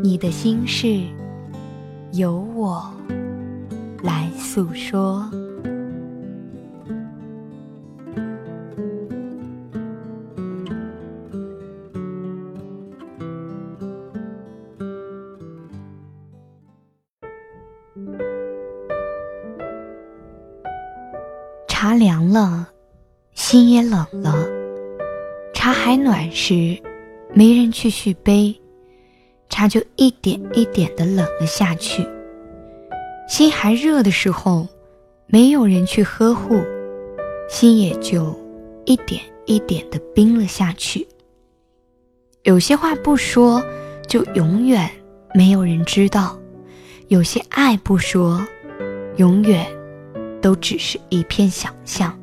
你的心事，由我来诉说。茶凉了，心也冷了。茶还暖时，没人去续杯，他就一点一点的冷了下去。心还热的时候，没有人去呵护，心也就一点一点的冰了下去。有些话不说，就永远没有人知道；有些爱不说，永远。都只是一片想象。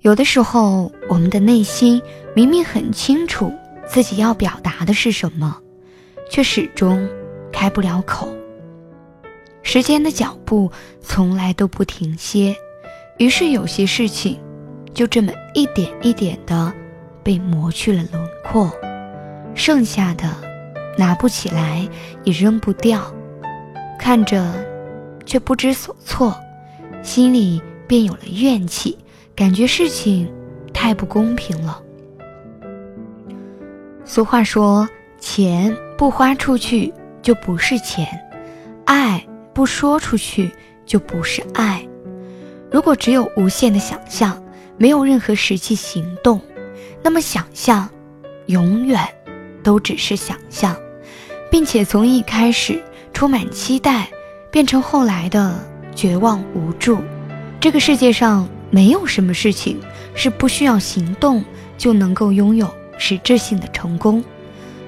有的时候，我们的内心明明很清楚自己要表达的是什么，却始终开不了口。时间的脚步从来都不停歇，于是有些事情就这么一点一点的被磨去了轮廓，剩下的拿不起来也扔不掉，看着。却不知所措，心里便有了怨气，感觉事情太不公平了。俗话说：“钱不花出去就不是钱，爱不说出去就不是爱。”如果只有无限的想象，没有任何实际行动，那么想象永远都只是想象，并且从一开始充满期待。变成后来的绝望无助。这个世界上没有什么事情是不需要行动就能够拥有实质性的成功，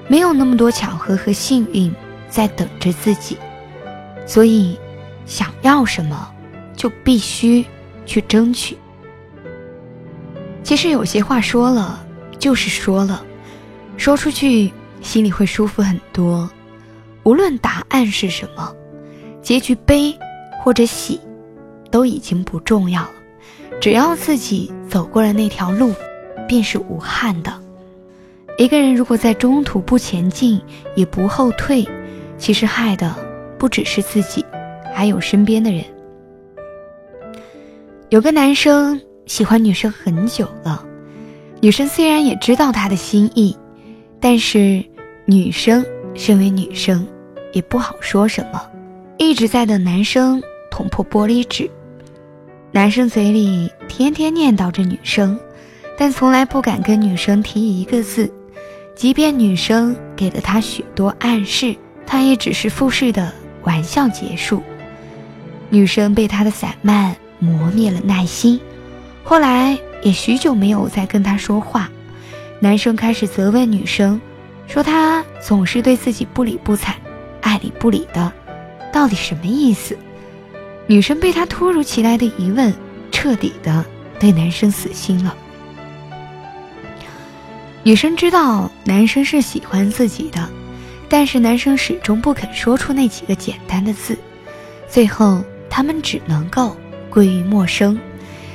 没有那么多巧合和幸运在等着自己。所以，想要什么，就必须去争取。其实有些话说了就是说了，说出去心里会舒服很多。无论答案是什么。结局悲或者喜，都已经不重要了。只要自己走过了那条路，便是无憾的。一个人如果在中途不前进，也不后退，其实害的不只是自己，还有身边的人。有个男生喜欢女生很久了，女生虽然也知道他的心意，但是女生身为女生，也不好说什么。一直在等男生捅破玻璃纸，男生嘴里天天念叨着女生，但从来不敢跟女生提一个字。即便女生给了他许多暗示，他也只是复试的玩笑结束。女生被他的散漫磨灭了耐心，后来也许久没有再跟他说话。男生开始责问女生，说他总是对自己不理不睬，爱理不理的。到底什么意思？女生被他突如其来的疑问彻底的对男生死心了。女生知道男生是喜欢自己的，但是男生始终不肯说出那几个简单的字。最后，他们只能够归于陌生，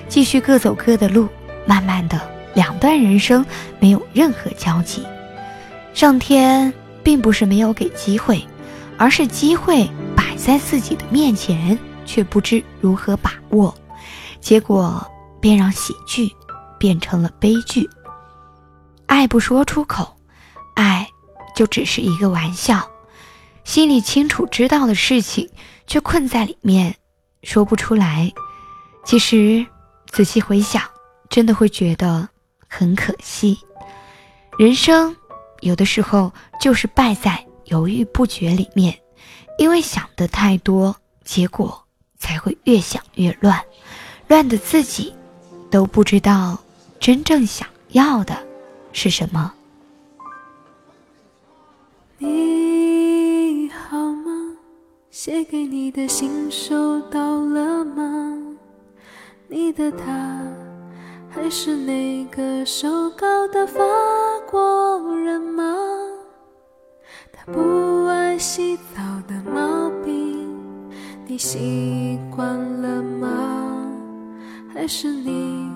继续各走各的路。慢慢的，两段人生没有任何交集。上天并不是没有给机会，而是机会摆。在自己的面前，却不知如何把握，结果便让喜剧变成了悲剧。爱不说出口，爱就只是一个玩笑。心里清楚知道的事情，却困在里面说不出来。其实仔细回想，真的会觉得很可惜。人生有的时候就是败在犹豫不决里面。因为想的太多，结果才会越想越乱，乱的自己都不知道真正想要的是什么。你好吗。写给你的信收到了吗？你的他还是那个瘦高的法国人吗？他不爱洗澡的毛病，你习惯了吗？还是你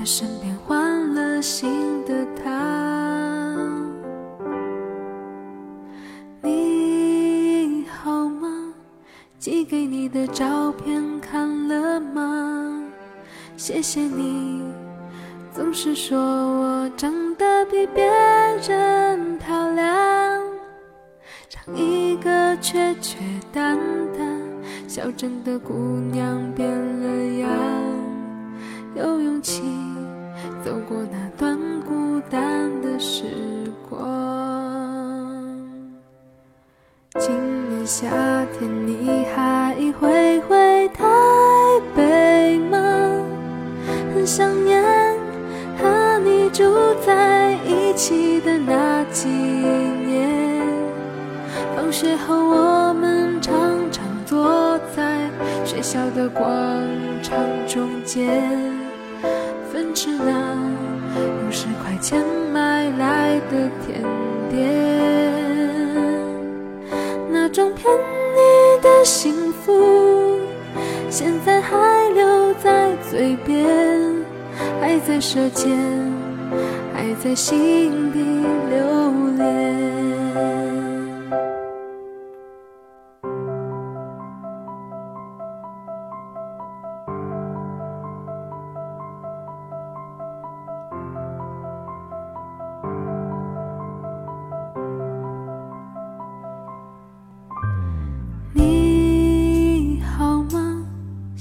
的身边换了新的他？你好吗？寄给你的照片看了吗？谢谢你，总是说我长得比别人漂亮。唱一个缺缺淡淡小镇的姑娘变了样，有勇气走过那段孤单的时光。今年夏天你还会回台北吗？很想念和你住在一起的那几年。放学后，我们常常坐在学校的广场中间，分吃那用十块钱买来的甜点。那种骗你的幸福，现在还留在嘴边，还在舌尖，还在心底留恋。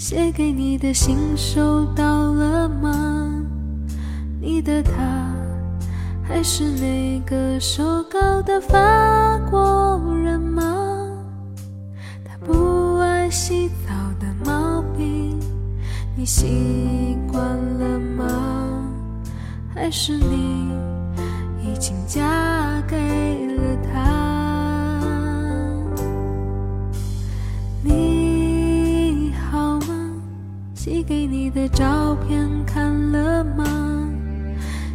写给你的信收到了吗？你的他还是那个瘦高的法国人吗？他不爱洗澡的毛病，你习惯了吗？还是你已经嫁给寄给你的照片看了吗？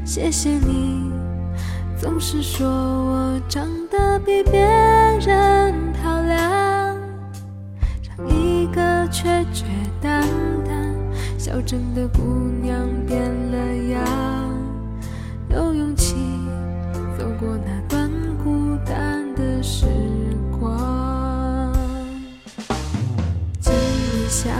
谢谢你，总是说我长得比别人漂亮。唱一个缺缺淡淡小镇的姑娘变了样，有勇气走过那段孤单的时光。今年夏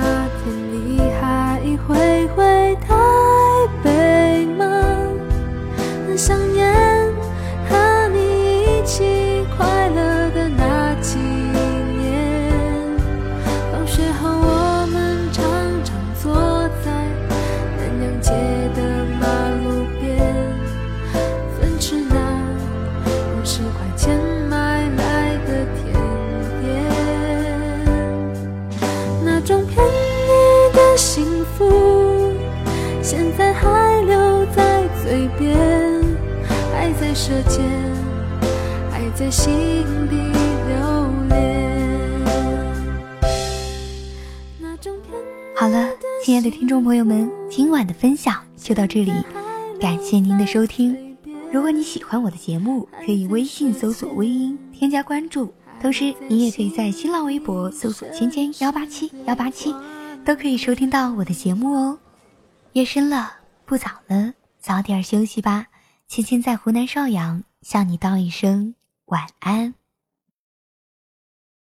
在舌尖，还在心底留恋。好了，亲爱的听众朋友们，今晚的分享就到这里，感谢您的收听。如果你喜欢我的节目，可以微信搜索“微音”添加关注，同时你也可以在新浪微博搜索“芊芊幺八七幺八七”。都可以收听到我的节目哦。夜深了，不早了，早点休息吧。亲亲在湖南邵阳向你道一声晚安。